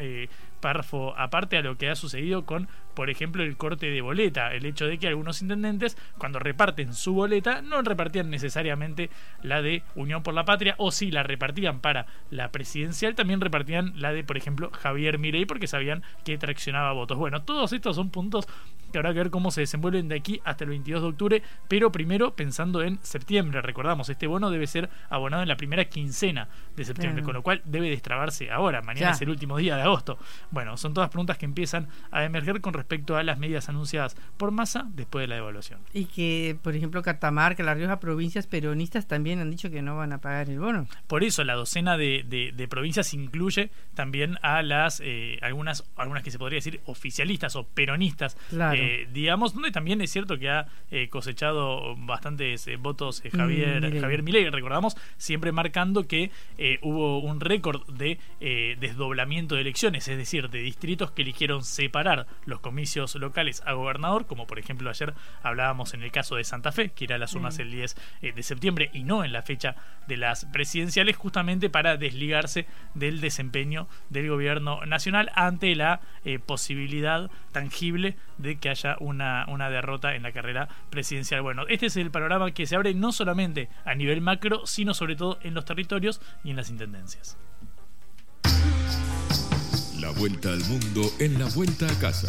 párrafo aparte a lo que ha sucedido con, por ejemplo, el corte de boleta, el hecho de que algunos intendentes, cuando reparten su boleta, no repartían necesariamente la de Unión por la Patria, o si la repartían para la presidencial, también repartían la de, por ejemplo, Javier Mirey, porque sabían que traccionaba votos. Bueno, todos estos son puntos que habrá que ver cómo se desenvuelven de aquí hasta el 22 de octubre, pero primero pensando en septiembre. Recordamos, este bono debe ser abonado en la primera quincena de septiembre, con lo cual debe destrabarse ahora. Mañana es el último día de agosto. Bueno, son todas preguntas que empiezan a emerger con respecto a las medidas anunciadas por masa después de la devaluación. Y que, por ejemplo, Catamarca, La Rioja, provincias peronistas también han dicho que no van a pagar el bono. Por eso la docena de, provincias incluye también a las eh, algunas algunas que se podría decir oficialistas o peronistas, eh, digamos, donde también es cierto que ha eh, cosechado bastantes votos Javier mm, Javier Milei, recordamos, siempre marcando que hubo un récord de desdoblamiento de elecciones, es decir de distritos que eligieron separar los comicios locales a gobernador, como por ejemplo ayer hablábamos en el caso de Santa Fe, que era las urnas mm. el 10 eh, de septiembre y no en la fecha de las presidenciales, justamente para desligarse del desempeño del gobierno nacional ante la eh, posibilidad tangible de que haya una, una derrota en la carrera presidencial. Bueno, este es el panorama que se abre no solamente a nivel macro, sino sobre todo en los territorios y en las intendencias. La vuelta al mundo en la vuelta a casa.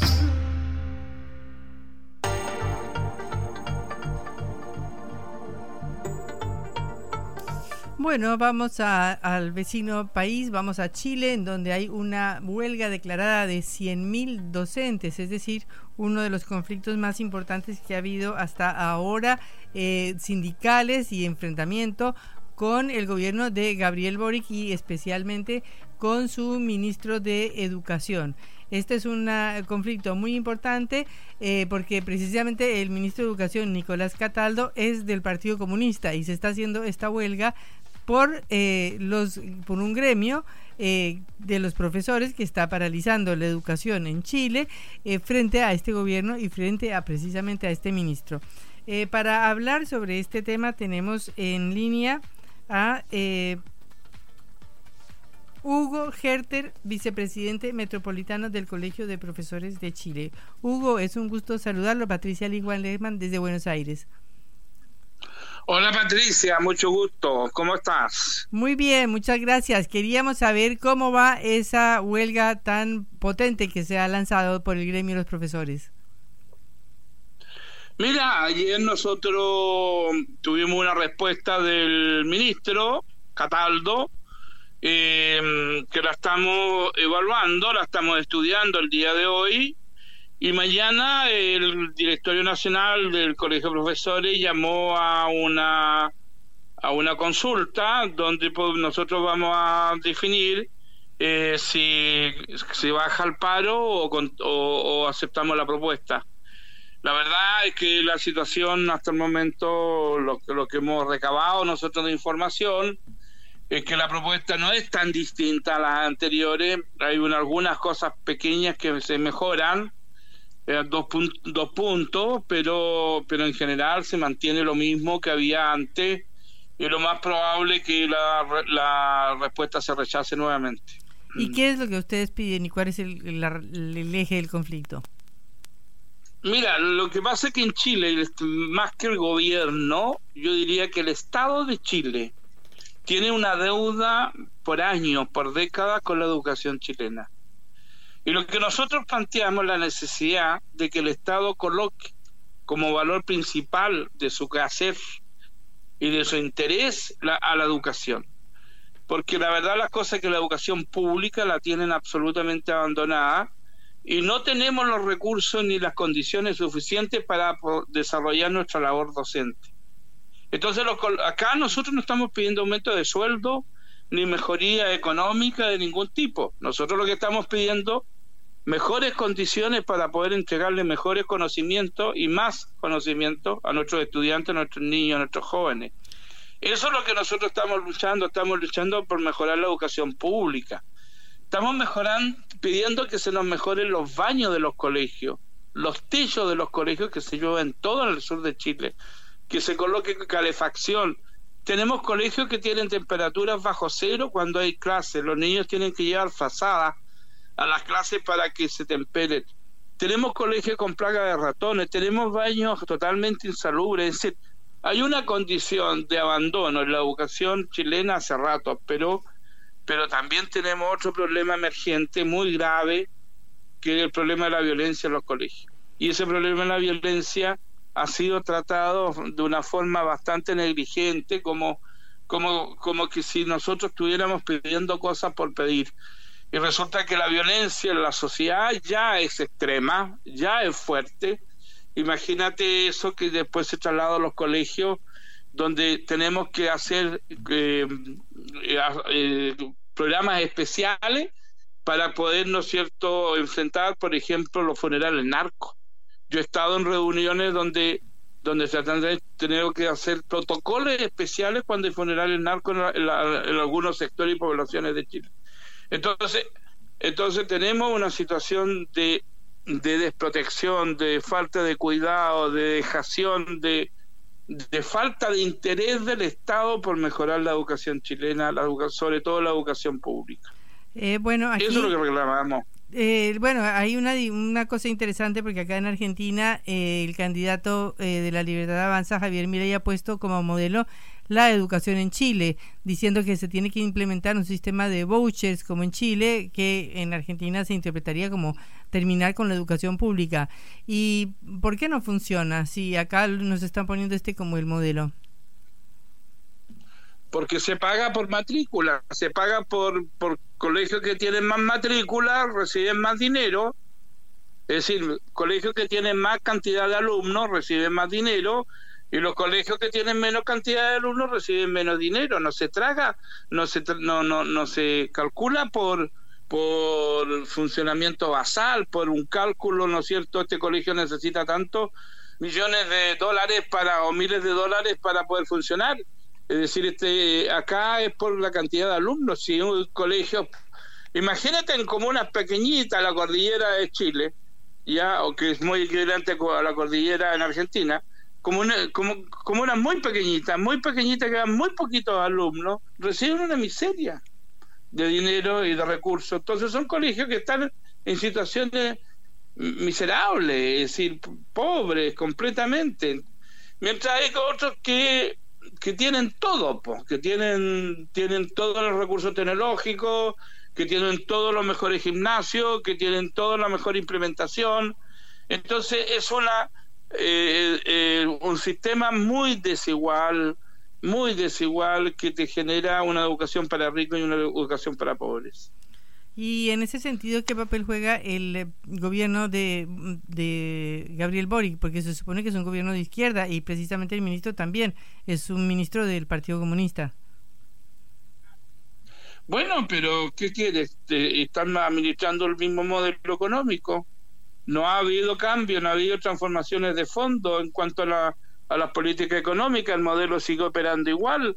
Bueno, vamos al vecino país, vamos a Chile, en donde hay una huelga declarada de 100.000 docentes, es decir, uno de los conflictos más importantes que ha habido hasta ahora, eh, sindicales y enfrentamiento con el gobierno de Gabriel Boric y especialmente con su ministro de Educación. Este es un conflicto muy importante eh, porque precisamente el ministro de Educación, Nicolás Cataldo, es del Partido Comunista y se está haciendo esta huelga por, eh, los, por un gremio eh, de los profesores que está paralizando la educación en Chile frente a este gobierno y frente a precisamente a este ministro. para hablar sobre este tema tenemos en línea a Hugo Herter, vicepresidente metropolitano del Colegio de Profesores de Chile. Hugo, es un gusto saludarlo. Patricia Liguan Lehmann desde Buenos Aires. Hola Patricia, mucho gusto. ¿Cómo estás? Muy bien, muchas gracias. Queríamos saber cómo va esa huelga tan potente que se ha lanzado por el gremio de los profesores. Mira, ayer nosotros tuvimos una respuesta del ministro Cataldo eh, que la estamos evaluando, la estamos estudiando el día de hoy y mañana el directorio nacional del Colegio de Profesores llamó a una a una consulta donde pues, nosotros vamos a definir eh, si se baja el paro o, o, aceptamos la propuesta. La verdad es que la situación hasta el momento, lo, lo que hemos recabado nosotros de información, es que la propuesta no es tan distinta a las anteriores, hay algunas cosas pequeñas que se mejoran, eh, dos, dos puntos, pero, en general se mantiene lo mismo que había antes y lo más probable que la, la respuesta se rechace nuevamente. ¿Y qué es lo que ustedes piden y cuál es el, eje del conflicto? Mira, lo que pasa es que en Chile, más que el gobierno, yo diría que el Estado de Chile tiene una deuda por años, por décadas con la educación chilena. Y lo que nosotros planteamos es la necesidad de que el Estado coloque como valor principal de su quehacer y de su interés a la educación. Porque la verdad las cosas es que la educación pública la tienen absolutamente abandonada y no tenemos los recursos ni las condiciones suficientes para desarrollar nuestra labor docente. Entonces acá nosotros no estamos pidiendo aumento de sueldo ni mejoría económica de ningún tipo. Nosotros lo que estamos pidiendo mejores condiciones para poder entregarle mejores conocimientos y más conocimientos a nuestros estudiantes, a nuestros niños, a nuestros jóvenes. Eso es lo que nosotros estamos luchando, estamos luchando por mejorar la educación pública. Estamos mejorando, pidiendo que se nos mejoren los baños de los colegios, los techos de los colegios que se llueven todo en el sur de Chile, que se coloque calefacción. Tenemos colegios que tienen temperaturas bajo cero cuando hay clases, los niños tienen que llevar fazadas a las clases para que se temperen. Tenemos colegios con plaga de ratones, tenemos baños totalmente insalubres, es decir, hay una condición de abandono en la educación chilena hace rato, pero, pero también tenemos otro problema emergente muy grave, que es el problema de la violencia en los colegios. Y ese problema de la violencia ha sido tratado de una forma bastante negligente, como, como, como que si nosotros estuviéramos pidiendo cosas por pedir y resulta que la violencia en la sociedad ya es extrema, ya es fuerte. Imagínate eso que después se traslada a los colegios donde tenemos que hacer eh, eh, programas especiales para poder, ¿no cierto?, enfrentar, por ejemplo, los funerales narcos. Yo he estado en reuniones donde donde se han tenido que hacer protocolos especiales cuando hay funerales narcos en algunos sectores y poblaciones de Chile. Entonces, entonces tenemos una situación de, de desprotección, de falta de cuidado, de dejación, de, de falta de interés del Estado por mejorar la educación chilena, la sobre todo la educación pública. Eh, bueno, Eso es lo que reclamamos. Eh, bueno, hay una, una cosa interesante porque acá en Argentina eh, el candidato eh, de la Libertad Avanza, Javier Milei, ha puesto como modelo la educación en Chile, diciendo que se tiene que implementar un sistema de vouchers como en Chile, que en Argentina se interpretaría como terminar con la educación pública. ¿Y por qué no funciona si acá nos están poniendo este como el modelo? Porque se paga por matrícula, se paga por, por colegios que tienen más matrícula, reciben más dinero. Es decir, colegios que tienen más cantidad de alumnos reciben más dinero y los colegios que tienen menos cantidad de alumnos reciben menos dinero. No se traga, no se, no, no, no se calcula por, por funcionamiento basal, por un cálculo, ¿no es cierto? Este colegio necesita tantos millones de dólares para o miles de dólares para poder funcionar. Es decir, este acá es por la cantidad de alumnos. Si un colegio, imagínate en comunas pequeñitas, la cordillera de Chile, ya, o que es muy equivalente a la cordillera en Argentina, como una, como, como una muy pequeñita, muy pequeñita que dan muy poquitos alumnos, reciben una miseria de dinero y de recursos. Entonces son colegios que están en situaciones miserables, es decir, pobres completamente. Mientras hay otros que, que tienen todo, que tienen, tienen todos los recursos tecnológicos, que tienen todos los mejores gimnasios, que tienen toda la mejor implementación. Entonces es una eh, eh, un sistema muy desigual, muy desigual que te genera una educación para ricos y una educación para pobres. Y en ese sentido, ¿qué papel juega el eh, gobierno de, Gabriel Boric? Porque se supone que es un gobierno de izquierda y precisamente el ministro también es un ministro del Partido Comunista. Bueno, pero ¿qué quieres? Están administrando el mismo modelo económico no ha habido cambio, no ha habido transformaciones de fondo en cuanto a, la, a las políticas económicas, el modelo sigue operando igual.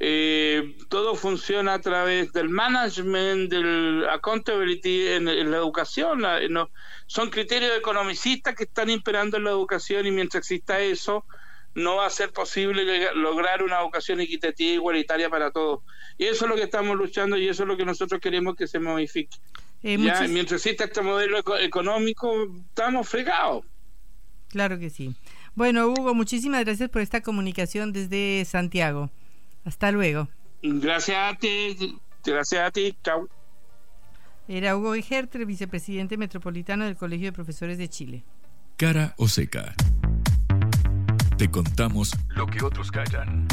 Eh, todo funciona a través del management, del accountability en, la educación. no, son criterios economicistas que están imperando en la educación y mientras exista eso, no va a ser posible lograr una educación equitativa e igualitaria para todos. Y eso es lo que estamos luchando y eso es lo que nosotros queremos que se modifique. Eh, mientras exista este modelo económico, estamos fregados. Claro que sí. Bueno, Hugo, muchísimas gracias por esta comunicación desde Santiago. Hasta luego. Gracias a ti. Gracias a ti. Chao. Era Hugo Ejertre, vicepresidente metropolitano del Colegio de Profesores de Chile. Cara o seca. Te contamos lo que otros callan.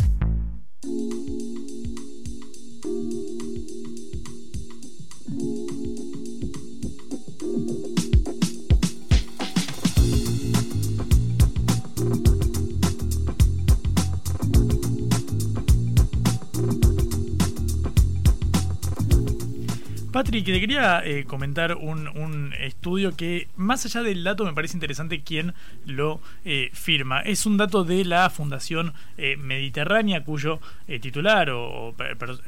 Patrick, te quería eh, comentar un, estudio que, más allá del dato, me parece interesante quién lo eh, firma. Es un dato de la Fundación eh, Mediterránea, cuyo titular o,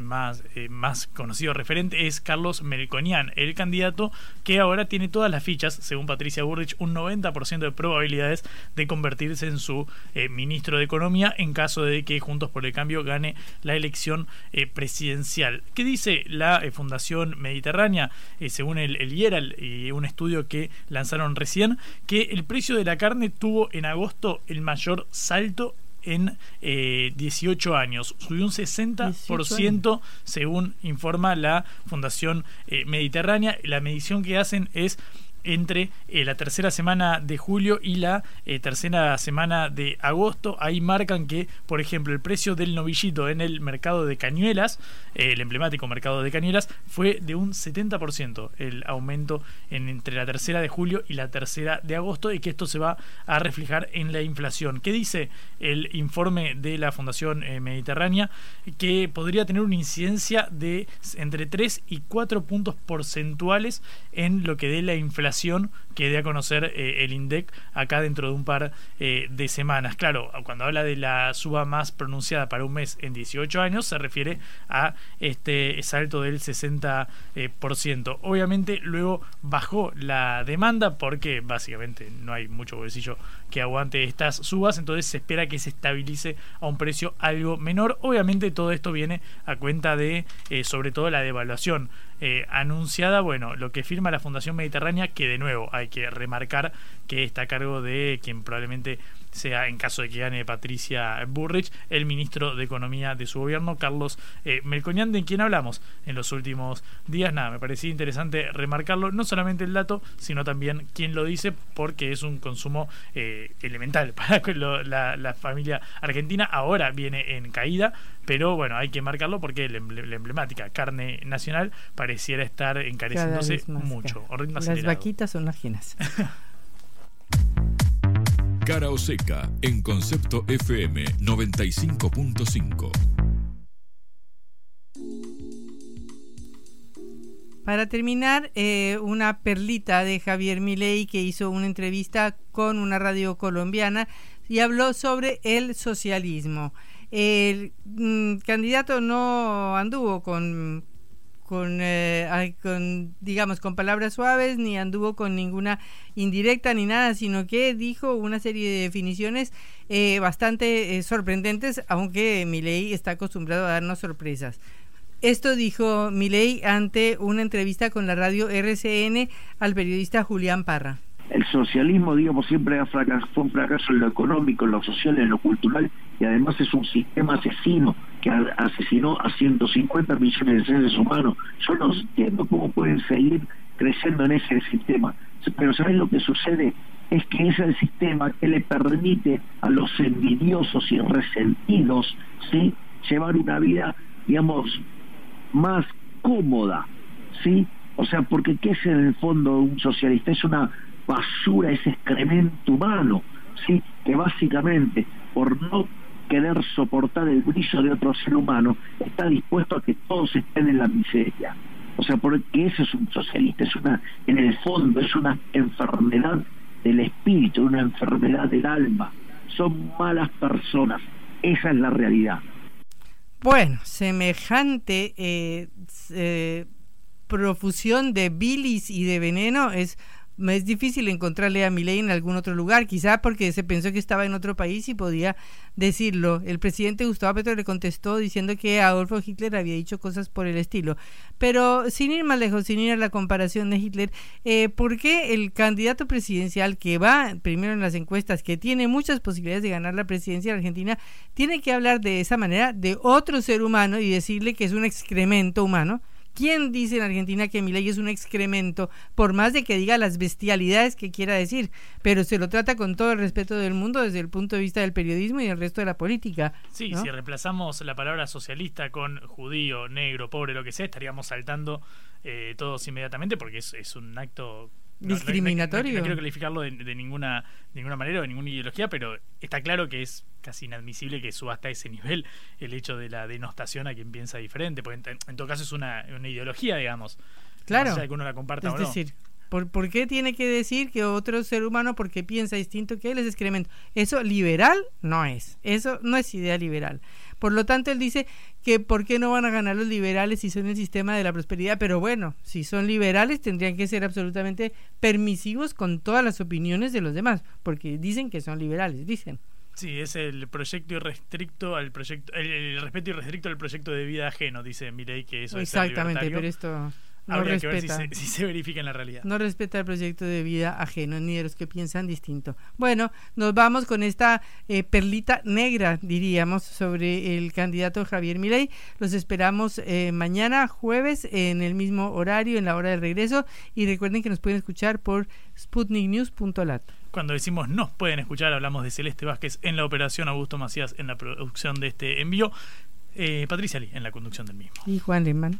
más, más conocido referente es Carlos Melconian, el candidato que ahora tiene todas las fichas, según Patricia Burrich, un 90% de probabilidades de convertirse en su ministro de Economía en caso de que Juntos por el Cambio gane la elección presidencial. ¿Qué dice la Fundación Mediterránea? Mediterránea, eh, según el, el IERAL y un estudio que lanzaron recién, que el precio de la carne tuvo en agosto el mayor salto en 18 eh, años. Subió un 60% según informa la Fundación eh, Mediterránea. La medición que hacen es entre eh, la tercera semana de julio y la eh, tercera semana de agosto. Ahí marcan que, por ejemplo, el precio del novillito en el mercado de Cañuelas, eh, el emblemático mercado de Cañuelas, fue de un 70% el aumento en, entre la tercera de julio y la tercera de agosto y que esto se va a reflejar en la inflación. ¿Qué dice el informe de la Fundación Mediterránea? Que podría tener una incidencia de entre 3 y 4 puntos porcentuales en lo que dé la inflación que dé a conocer eh, el INDEC acá dentro de un par eh, de semanas. Claro, cuando habla de la suba más pronunciada para un mes en 18 años, se refiere a este salto del 60%. Eh, Obviamente luego bajó la demanda porque básicamente no hay mucho bolsillo que aguante estas subas, entonces se espera que se estabilice a un precio algo menor. Obviamente todo esto viene a cuenta de sobre todo la devaluación eh, anunciada, bueno, lo que firma la Fundación Mediterránea, que de nuevo hay que remarcar que está a cargo de quien probablemente sea, en caso de que gane Patricia Burrich, el ministro de Economía de su gobierno, Carlos eh, Melconian, de quien hablamos en los últimos días. Nada, me parecía interesante remarcarlo, no solamente el dato, sino también quién lo dice, porque es un consumo eh, elemental para la, la, familia argentina. Ahora viene en caída, pero bueno, hay que marcarlo porque la emblemática carne nacional pareciera estar encareciéndose mucho. Las vaquitas son ajenas. Cara o seca en concepto FM 95.5. Para terminar, eh, una perlita de Javier Milei que hizo una entrevista con una radio colombiana y habló sobre el socialismo. El mm, candidato no anduvo con con, eh, con, digamos, con palabras suaves, ni anduvo con ninguna indirecta ni nada, sino que dijo una serie de definiciones eh, bastante eh, sorprendentes, aunque Milei está acostumbrado a darnos sorpresas. Esto dijo Milei ante una entrevista con la radio RCN al periodista Julián Parra. El socialismo, digamos, siempre fue un fracaso en lo económico, en lo social, en lo cultural, y además es un sistema asesino que asesinó a 150 millones de seres humanos. Yo no entiendo cómo pueden seguir creciendo en ese sistema. Pero ¿sabes lo que sucede? Es que es el sistema que le permite a los envidiosos y resentidos ¿sí? llevar una vida, digamos, más cómoda. ¿sí? O sea, porque ¿qué es en el fondo un socialista? Es una basura, ese excremento humano, ¿sí? que básicamente por no querer soportar el brillo de otro ser humano está dispuesto a que todos estén en la miseria. O sea, porque ese es un socialista, es una, en el fondo, es una enfermedad del espíritu, una enfermedad del alma. Son malas personas, esa es la realidad. Bueno, semejante eh, eh, profusión de bilis y de veneno es es difícil encontrarle a Milei en algún otro lugar, quizá porque se pensó que estaba en otro país y podía decirlo. El presidente Gustavo Petro le contestó diciendo que Adolfo Hitler había dicho cosas por el estilo. Pero sin ir más lejos, sin ir a la comparación de Hitler, eh, ¿por qué el candidato presidencial que va primero en las encuestas, que tiene muchas posibilidades de ganar la presidencia de Argentina, tiene que hablar de esa manera de otro ser humano y decirle que es un excremento humano? ¿Quién dice en Argentina que Milei es un excremento, por más de que diga las bestialidades que quiera decir? Pero se lo trata con todo el respeto del mundo desde el punto de vista del periodismo y del resto de la política. Sí, si reemplazamos la palabra socialista con judío, negro, pobre, lo que sea, estaríamos saltando eh, todos inmediatamente porque es, es un acto discriminatorio. No, quiero calificarlo de, ninguna, ninguna manera o de ninguna ideología, pero está claro que es casi inadmisible que suba hasta ese nivel el hecho de la denostación a quien piensa diferente, porque en, todo caso es una, ideología, digamos. Claro. que uno la comparta es decir, ¿por, ¿por, qué tiene que decir que otro ser humano, porque piensa distinto que él, es excremento? Eso liberal no es. Eso no es idea liberal. Por lo tanto, él dice que por qué no van a ganar los liberales si son el sistema de la prosperidad, pero bueno, si son liberales tendrían que ser absolutamente permisivos con todas las opiniones de los demás, porque dicen que son liberales, dicen. Sí, es el proyecto irrestricto al proyecto, el, respeto irrestricto al proyecto de vida ajeno, dice Mirei que eso Exactamente, es pero esto no respeta, si se, verifica en la realidad. No respeta el proyecto de vida ajeno ni de los que piensan distinto. Bueno, nos vamos con esta eh, perlita negra, diríamos, sobre el candidato Javier Milei. Los esperamos eh, mañana, jueves, en el mismo horario, en la hora del regreso. Y recuerden que nos pueden escuchar por sputniknews.lat. Cuando decimos nos pueden escuchar, hablamos de Celeste Vázquez en la operación, Augusto Macías en la producción de este envío, eh, Patricia Lee en la conducción del mismo. Y Juan Lehmann.